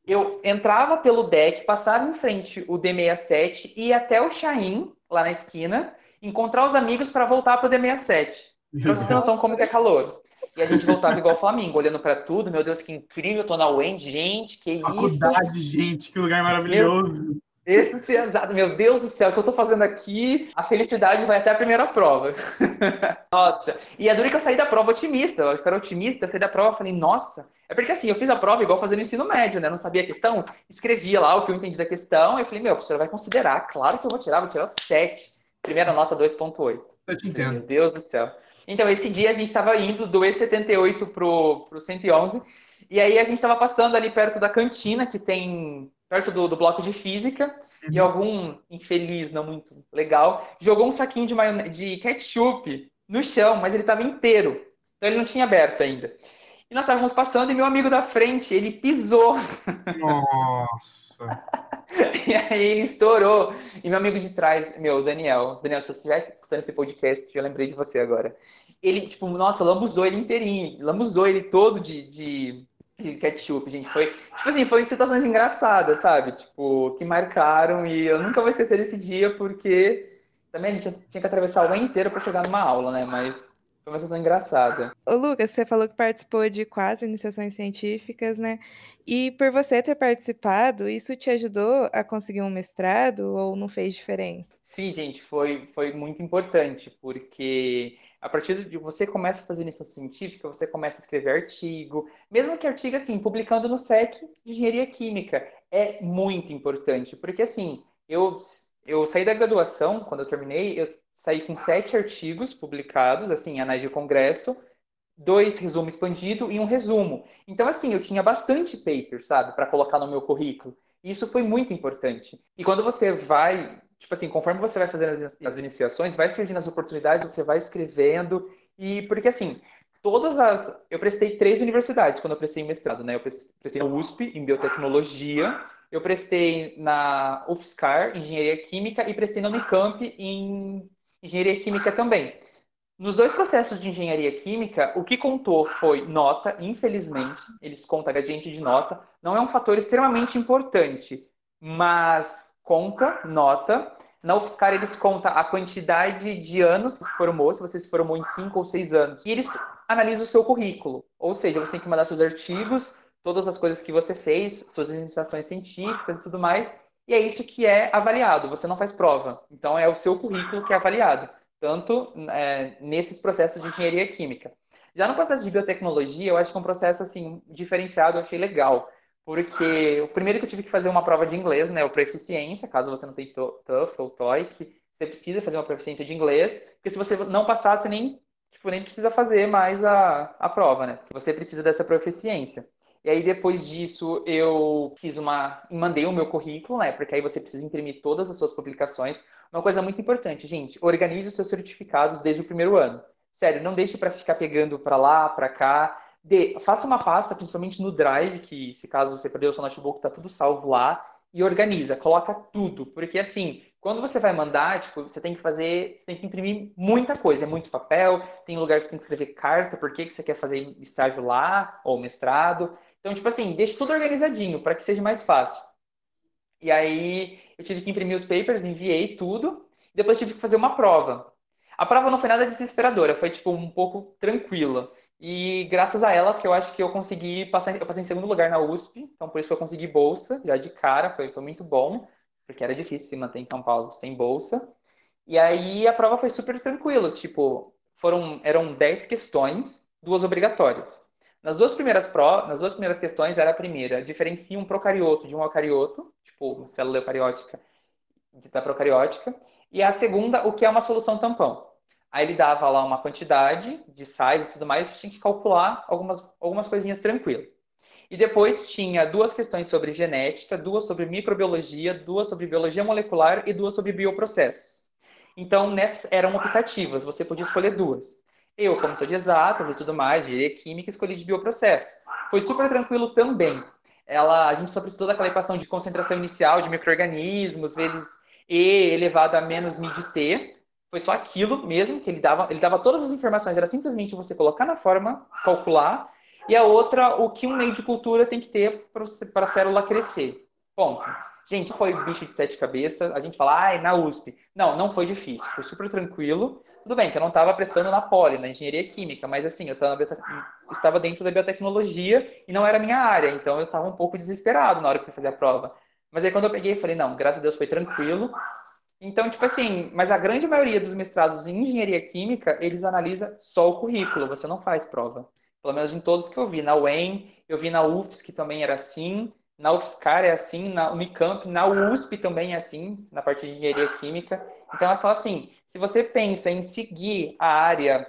Eu entrava pelo deck, passava em frente o D67 e ia até o Chain, lá na esquina, encontrar os amigos para voltar pro D67. Pra você ter noção como que é calor. E a gente voltava igual Flamengo, olhando para tudo. Meu Deus, que incrível, eu tô na UEM, gente, que isso. Faculdade, gente, que lugar maravilhoso. Esse exato, meu Deus do céu, o que eu tô fazendo aqui? A felicidade vai até a primeira prova. nossa. E a dura que eu saí da prova otimista, eu era otimista, eu saí da prova e falei, nossa, É porque assim, eu fiz a prova igual fazendo ensino médio, né? Não sabia a questão, escrevia lá o que eu entendi da questão, e eu falei, meu, a professora vai considerar, claro que eu vou tirar, vou tirar 7. Primeira nota 2.8. Eu te entendo. Meu Deus do céu. Então, esse dia a gente estava indo do E78 pro, pro 111, e aí a gente estava passando ali perto da cantina, que tem perto do, do bloco de física, e Uhum. algum infeliz, não muito legal, jogou um saquinho de, maionese, de ketchup no chão, mas ele estava inteiro. Então ele não tinha aberto ainda. E nós estávamos passando e meu amigo da frente, ele pisou. Nossa. E aí ele estourou. E meu amigo de trás, meu, Daniel, Daniel, se você estiver escutando esse podcast, eu lembrei de você agora. Ele, tipo, nossa, lambuzou ele inteirinho, lambuzou ele todo de, de, de ketchup, gente. Foi, tipo assim, foi situações engraçadas, sabe? Tipo, que marcaram e eu nunca vou esquecer desse dia porque também a gente tinha que atravessar o ano inteiro para chegar numa aula, né? Mas foi uma situação engraçada. Ô, Lucas, você falou que participou de quatro iniciações científicas, né? E por você ter participado, isso te ajudou a conseguir um mestrado ou não fez diferença? Sim, gente, foi, foi muito importante, porque a partir de você começa a fazer iniciação científica, você começa a escrever artigo, mesmo que artigo assim, publicando no SEC de Engenharia Química, é muito importante, porque assim, eu, eu saí da graduação, quando eu terminei, eu saí com sete artigos publicados, assim, anais de congresso, dois resumo expandido e um resumo. Então, assim, eu tinha bastante paper, sabe, para colocar no meu currículo. Isso foi muito importante. E quando você vai, tipo assim, conforme você vai fazendo as, as iniciações, vai surgindo as oportunidades, você vai escrevendo. E porque assim, todas as. Eu prestei três universidades quando eu prestei mestrado, né? Eu prestei na USP, em biotecnologia. Eu prestei na UFSCar, engenharia química, e prestei na Unicamp, em engenharia química também. Nos dois processos de engenharia química, o que contou foi nota, infelizmente, eles contam gradiente de nota, não é um fator extremamente importante, mas conta nota. Na UFSCar, eles contam a quantidade de anos que se formou, se você se formou em 5 ou 6 anos. E eles analisam o seu currículo, ou seja, você tem que mandar seus artigos, todas as coisas que você fez, suas iniciações científicas e tudo mais, e é isso que é avaliado, você não faz prova. Então, é o seu currículo que é avaliado tanto é, nesses processos de engenharia química. Já no processo de biotecnologia, eu acho que é um processo assim diferenciado, eu achei legal, porque o primeiro que eu tive que fazer uma prova de inglês, né, o proficiência, caso você não tenha TOEFL ou TOEIC, você precisa fazer uma proficiência de inglês, porque se você não passar, você nem, tipo, nem precisa fazer mais a, a prova, né? Você precisa dessa proficiência. E aí, depois disso, eu fiz uma. mandei o meu currículo, né? Porque aí você precisa imprimir todas as suas publicações. Uma coisa muito importante, gente, organize os seus certificados desde o primeiro ano. Sério, não deixe para ficar pegando para lá, para cá. De, faça uma pasta, principalmente no Drive, que se caso você perdeu o seu notebook, tá tudo salvo lá, e organiza, coloca tudo. Porque assim, quando você vai mandar, tipo, você tem que fazer, você tem que imprimir muita coisa, é muito papel, tem lugares que tem que escrever carta, por que, você quer fazer estágio lá, ou mestrado. Então, tipo assim, deixe tudo organizadinho para que seja mais fácil. E aí eu tive que imprimir os papers, enviei tudo, depois tive que fazer uma prova. A prova não foi nada desesperadora, foi tipo um pouco tranquila. E graças a ela que eu acho que eu consegui passar, eu passei em segundo lugar na USP, então por isso que eu consegui bolsa, já de cara, foi, foi muito bom, porque era difícil se manter em São Paulo sem bolsa. E aí a prova foi super tranquila, tipo, foram eram 10 questões, duas obrigatórias. Nas duas primeiras pro, nas duas primeiras questões era a primeira, diferencia um procarioto de um eucarioto, tipo, uma célula eucariótica da procariótica, e a segunda, o que é uma solução tampão. Aí ele dava lá uma quantidade de sais e tudo mais, tinha que calcular algumas, algumas coisinhas tranquilo. E depois tinha duas questões sobre genética, duas sobre microbiologia, duas sobre biologia molecular e duas sobre bioprocessos. Então, nessas eram optativas, você podia escolher duas. Eu, como sou de exatas e tudo mais, de química, escolhi de bioprocessos. Foi super tranquilo também. Ela, a gente só precisou daquela equação de concentração inicial de micro-organismos, vezes E elevado a menos de T. Foi só aquilo mesmo que ele dava. Ele dava todas as informações, era simplesmente você colocar na forma, calcular. E a outra, o que um meio de cultura tem que ter para a célula crescer. Ponto. Gente, foi bicho de sete cabeças. A gente fala, ai, na USP. Não, não foi difícil. Foi super tranquilo. Tudo bem que eu não estava prestando na Poli, na engenharia química, mas assim, eu estava dentro da biotecnologia e não era minha área, então eu estava um pouco desesperado na hora que eu fazia a prova. Mas aí quando eu peguei, falei, não, graças a Deus foi tranquilo. Então, tipo assim, mas a grande maioria dos mestrados em engenharia química, eles analisam só o currículo, você não faz prova. Pelo menos em todos que eu vi. Na UEM, eu vi na UFS que também era assim, na UFSCar é assim, na Unicamp, na USP também é assim, na parte de engenharia química. Então é só assim, se você pensa em seguir a área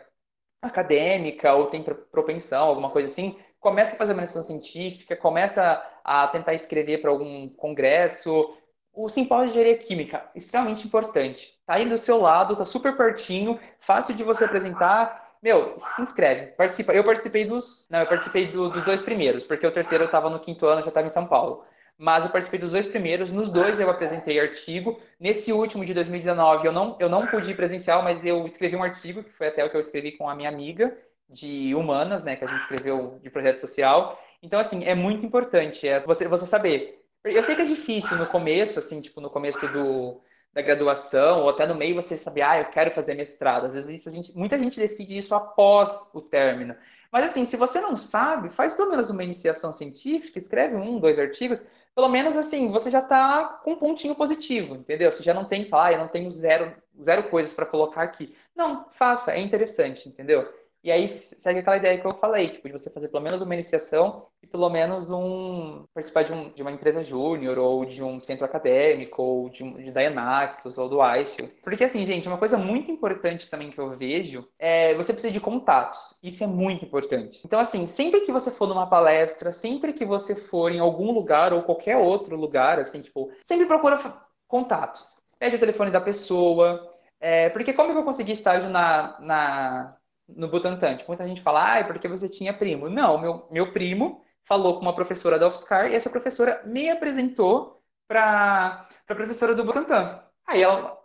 acadêmica ou tem propensão, alguma coisa assim, começa a fazer uma científica, começa a tentar escrever para algum congresso. O simpósio de engenharia química, extremamente importante. Tá aí do seu lado, tá super pertinho, fácil de você apresentar. Meu, se inscreve, participa. Eu participei dos. Não, eu participei do, dos dois primeiros, porque o terceiro eu estava no quinto ano, já estava em São Paulo mas eu participei dos dois primeiros. Nos dois eu apresentei artigo. Nesse último de 2019 eu não, eu não pude ir presencial, mas eu escrevi um artigo, que foi até o que eu escrevi com a minha amiga de humanas, né, que a gente escreveu de projeto social. Então, assim, é muito importante é você, você saber. Eu sei que é difícil no começo, assim, tipo, no começo do, da graduação, ou até no meio você saber, ah, eu quero fazer mestrado. Às vezes gente, muita gente decide isso após o término. Mas assim, se você não sabe, faz pelo menos uma iniciação científica, escreve um, dois artigos, pelo menos assim, você já está com um pontinho positivo, entendeu? Você já não tem que falar, ah, eu não tenho zero, zero coisas para colocar aqui. Não, faça, é interessante, entendeu? E aí segue aquela ideia que eu falei, tipo, de você fazer pelo menos uma iniciação e pelo menos um participar de, um, de uma empresa júnior ou de um centro acadêmico ou de, de da Enactus ou do Eichel. Porque assim, gente, uma coisa muito importante também que eu vejo é você precisa de contatos. Isso é muito importante. Então assim, sempre que você for numa palestra, sempre que você for em algum lugar ou qualquer outro lugar, assim, tipo, sempre procura contatos. Pede o telefone da pessoa, é, porque como eu consegui estágio na, na no Butantan. Tipo, muita gente fala, ah, porque você tinha primo. Não, meu, meu primo falou com uma professora da UFSCar e essa professora me apresentou para a professora do Butantan. Aí ela, o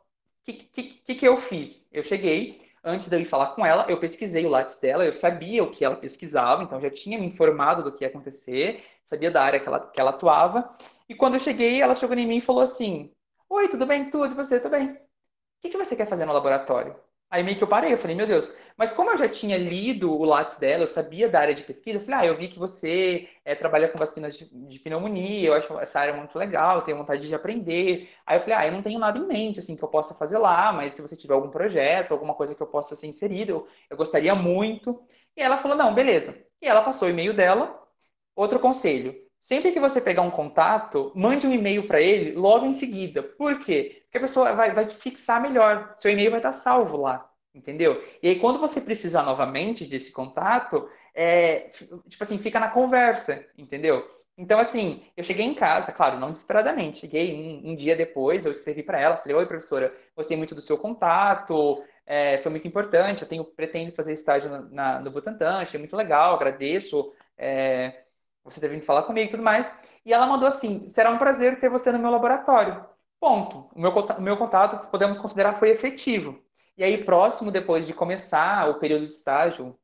que, que, que eu fiz? Eu cheguei, antes de eu ir falar com ela, eu pesquisei o Lattes dela, eu sabia o que ela pesquisava, então já tinha me informado do que ia acontecer, sabia da área que ela, que ela atuava. E quando eu cheguei, ela chegou em mim e falou assim: Oi, tudo bem? Tudo, e você? Tudo bem. O que, que você quer fazer no laboratório? Aí meio que eu parei, eu falei, meu Deus, mas como eu já tinha lido o Lattes dela, eu sabia da área de pesquisa, eu falei, ah, eu vi que você é, trabalha com vacinas de, de, pneumonia, eu acho essa área muito legal, tenho vontade de aprender. Aí eu falei, ah, eu não tenho nada em mente, assim, que eu possa fazer lá, mas se você tiver algum projeto, alguma coisa que eu possa ser inserido, eu, eu gostaria muito. E ela falou, não, beleza. E ela passou o e-mail dela. Outro conselho, sempre que você pegar um contato, mande um e-mail para ele logo em seguida. Por quê? A pessoa vai, vai fixar melhor. Seu e-mail vai estar salvo lá, entendeu? E aí, quando você precisar novamente desse contato, é, tipo assim, fica na conversa, entendeu? Então, assim, eu cheguei em casa, claro, não desesperadamente. Cheguei um, um dia depois, eu escrevi para ela, falei, oi, professora, gostei muito do seu contato, é, foi muito importante, eu tenho, pretendo fazer estágio na, na, no Butantan, achei muito legal, agradeço é, você ter vindo falar comigo e tudo mais. E ela mandou assim, será um prazer ter você no meu laboratório. Ponto. O meu, o meu contato, podemos considerar, foi efetivo. E aí, próximo, depois de começar o período de estágio,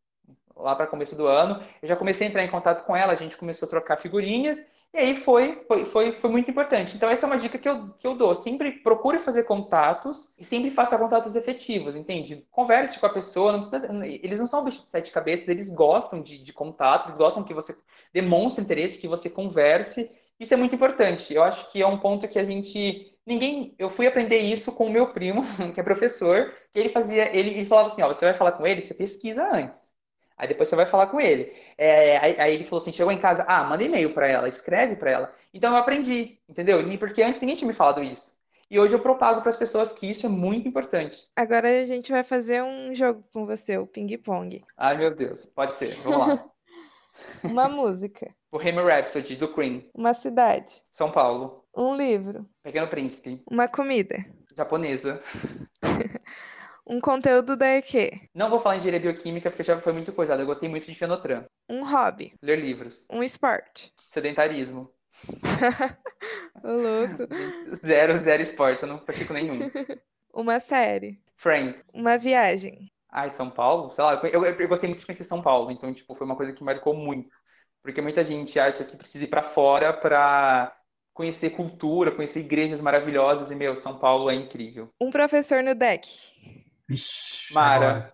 lá para começo do ano, eu já comecei a entrar em contato com ela, a gente começou a trocar figurinhas, e aí foi, foi, foi, foi muito importante. Então, essa é uma dica que eu, que eu dou. Sempre procure fazer contatos e sempre faça contatos efetivos, entende? Converse com a pessoa, não precisa, eles não são bichos de sete cabeças, eles gostam de, de contato, eles gostam que você demonstre interesse, que você converse. Isso é muito importante. Eu acho que é um ponto que a gente ninguém. Eu fui aprender isso com o meu primo, que é professor, que ele fazia, ele, ele falava assim, ó, você vai falar com ele, você pesquisa antes. Aí depois você vai falar com ele. É, aí, aí, ele falou assim, chegou em casa, ah, manda e-mail para ela, escreve para ela. Então eu aprendi, entendeu? E porque antes ninguém tinha me falado isso. E hoje eu propago para as pessoas que isso é muito importante. Agora a gente vai fazer um jogo com você, o ping-pong. Ai, meu Deus, pode ser. Vamos lá. Uma música. O Bohemian Rhapsody, do Queen. Uma cidade. São Paulo. Um livro. Pequeno Príncipe. Uma comida. Japonesa. um conteúdo da EQ. Não vou falar em engenharia bioquímica porque já foi muito coisado. Eu gostei muito de Fenotran. Um hobby. Ler livros. Um esporte. Sedentarismo. Ô, louco. Zero, zero esporte. Eu não pratico nenhum. Uma série. Friends. Uma viagem. Ai, São Paulo? Sei lá, eu, eu, eu gostei muito de conhecer São Paulo. Então, tipo, foi uma coisa que marcou muito. Porque muita gente acha que precisa ir para fora para conhecer cultura, conhecer igrejas maravilhosas e, meu, São Paulo é incrível. Um professor no deck. Mara.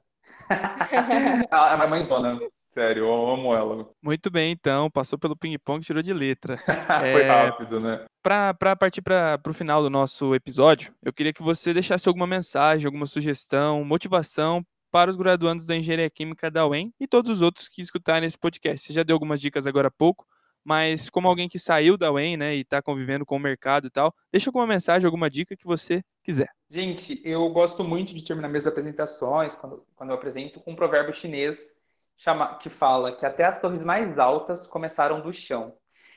a minha mãezona. Sério, eu amo ela. Muito bem, então. Passou pelo ping-pong, tirou de letra. Foi é... rápido, né? Para partir para o final do nosso episódio, eu queria que você deixasse alguma mensagem, alguma sugestão, motivação para os graduandos da Engenharia Química da UEM e todos os outros que escutarem esse podcast. Você já deu algumas dicas agora há pouco, mas como alguém que saiu da UEM, né, e está convivendo com o mercado e tal, deixa alguma mensagem, alguma dica que você quiser. Gente, eu gosto muito de terminar minhas apresentações, quando, quando eu apresento, com um provérbio chinês chama, que fala que até as torres mais altas começaram do chão.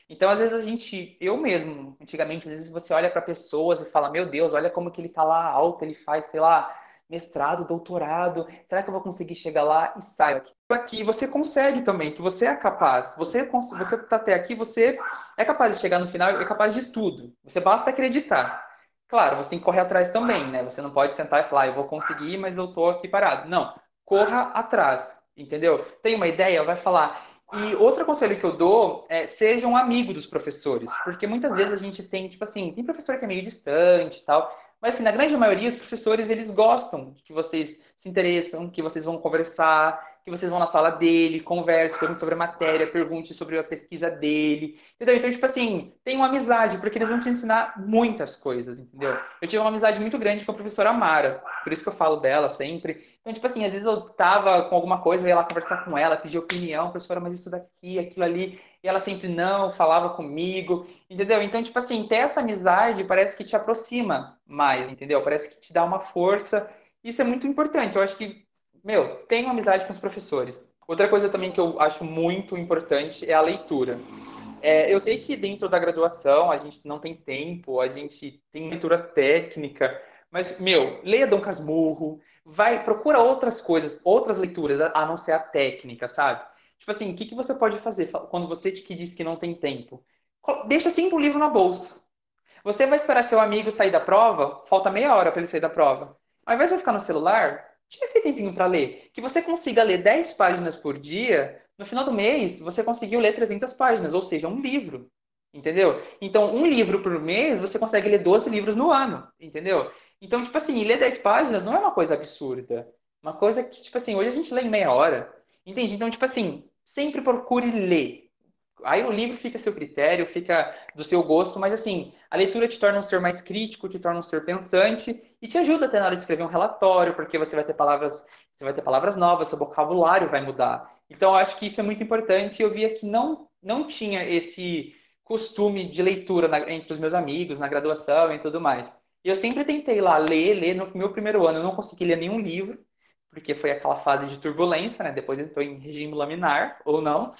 Então, às vezes a gente, eu mesmo, antigamente, às vezes você olha para pessoas e fala, meu Deus, olha como que ele está lá alto, ele faz, sei lá, mestrado, doutorado, será que eu vou conseguir chegar lá? E sai aqui. Aqui você consegue também, que você é capaz. Você você está até aqui, você é capaz de chegar no final, é capaz de tudo. Você basta acreditar. Claro, você tem que correr atrás também, né? Você não pode sentar e falar, ah, eu vou conseguir, mas eu tô aqui parado. Não, corra atrás, entendeu? Tem uma ideia, vai falar. E outro conselho que eu dou é seja um amigo dos professores, porque muitas vezes a gente tem, tipo assim, tem professor que é meio distante e tal, mas, assim, na grande maioria, os professores, eles gostam que vocês se interessam, que vocês vão conversar, que vocês vão na sala dele, conversem, perguntem sobre a matéria, pergunte sobre a pesquisa dele, entendeu? Então, tipo assim, tem uma amizade, porque eles vão te ensinar muitas coisas, entendeu? Eu tive uma amizade muito grande com a professora Mara, por isso que eu falo dela sempre. Então, tipo assim, às vezes eu tava com alguma coisa, eu ia lá conversar com ela, pedir opinião, professora, mas isso daqui, aquilo ali, e ela sempre não, falava comigo, entendeu? Então, tipo assim, ter essa amizade parece que te aproxima mais, entendeu? Parece que te dá uma força. Isso é muito importante. Eu acho que, meu, tenha amizade com os professores. Outra coisa também que eu acho muito importante é a leitura. É, eu sei que dentro da graduação a gente não tem tempo, a gente tem leitura técnica, mas, meu, leia Dom Casmurro, vai, procura outras coisas, outras leituras, a não ser a técnica, sabe? Tipo assim, o que, que você pode fazer quando você que diz que não tem tempo? Deixa sempre o livro na bolsa. Você vai esperar seu amigo sair da prova, falta meia hora para ele sair da prova. Ao invés de ficar no celular, tira aquele tempinho para ler. Que você consiga ler 10 páginas por dia, no final do mês você conseguiu ler 300 páginas, ou seja, um livro. Entendeu? Então, um livro por mês, você consegue ler 12 livros no ano. Entendeu? Então, tipo assim, ler 10 páginas não é uma coisa absurda. Uma coisa que, tipo assim, hoje a gente lê em meia hora. Entende? Então, tipo assim, sempre procure ler. Aí o livro fica a seu critério, fica do seu gosto, mas assim, a leitura te torna um ser mais crítico, te torna um ser pensante e te ajuda até na hora de escrever um relatório, porque você vai ter palavras, você vai ter palavras novas, seu vocabulário vai mudar. Então, eu acho que isso é muito importante. Eu via que não não tinha esse costume de leitura na, entre os meus amigos, na graduação e tudo mais. E eu sempre tentei lá ler, ler no meu primeiro ano. Eu não consegui ler nenhum livro, porque foi aquela fase de turbulência, né? Depois entrou em regime laminar, ou não.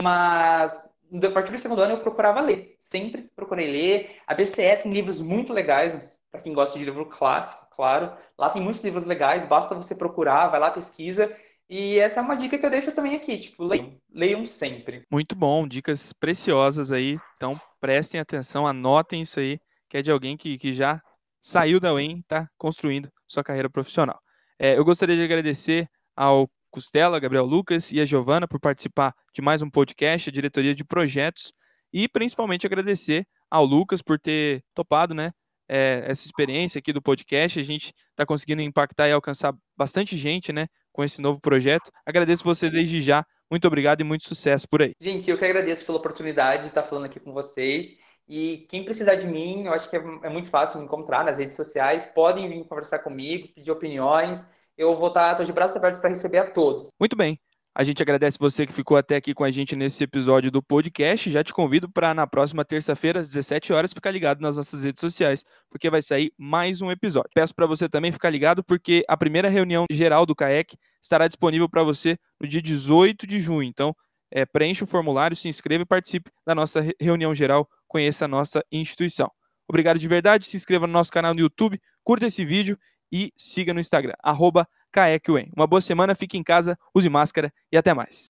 Mas a partir do segundo ano eu procurava ler. Sempre procurei ler. A BCE tem livros muito legais, para quem gosta de livro clássico, claro. Lá tem muitos livros legais, basta você procurar, vai lá, pesquisa. E essa é uma dica que eu deixo também aqui, tipo, leiam, leiam sempre. Muito bom, dicas preciosas aí. Então, prestem atenção, anotem isso aí, que é de alguém que, que já saiu da UEM está construindo sua carreira profissional. É, eu gostaria de agradecer ao Costela, Gabriel Lucas e a Giovana por participar de mais um podcast, a diretoria de projetos, e principalmente agradecer ao Lucas por ter topado, né, é, essa experiência aqui do podcast. A gente está conseguindo impactar e alcançar bastante gente, né, com esse novo projeto. Agradeço você desde já. Muito obrigado e muito sucesso por aí. Gente, eu que agradeço pela oportunidade de estar falando aqui com vocês. E quem precisar de mim, eu acho que é, é muito fácil me encontrar nas redes sociais. Podem vir conversar comigo, pedir opiniões. Eu vou estar tô de braços abertos para receber a todos. Muito bem. A gente agradece você que ficou até aqui com a gente nesse episódio do podcast. Já te convido para na próxima terça-feira, às 17 horas, ficar ligado nas nossas redes sociais, porque vai sair mais um episódio. Peço para você também ficar ligado, porque a primeira reunião geral do CAEC estará disponível para você no dia 18 de junho. Então, é, preencha o formulário, se inscreva e participe da nossa reunião geral, conheça a nossa instituição. Obrigado de verdade, se inscreva no nosso canal no YouTube, curta esse vídeo e siga no Instagram, arroba Uma boa semana, fique em casa, use máscara e até mais.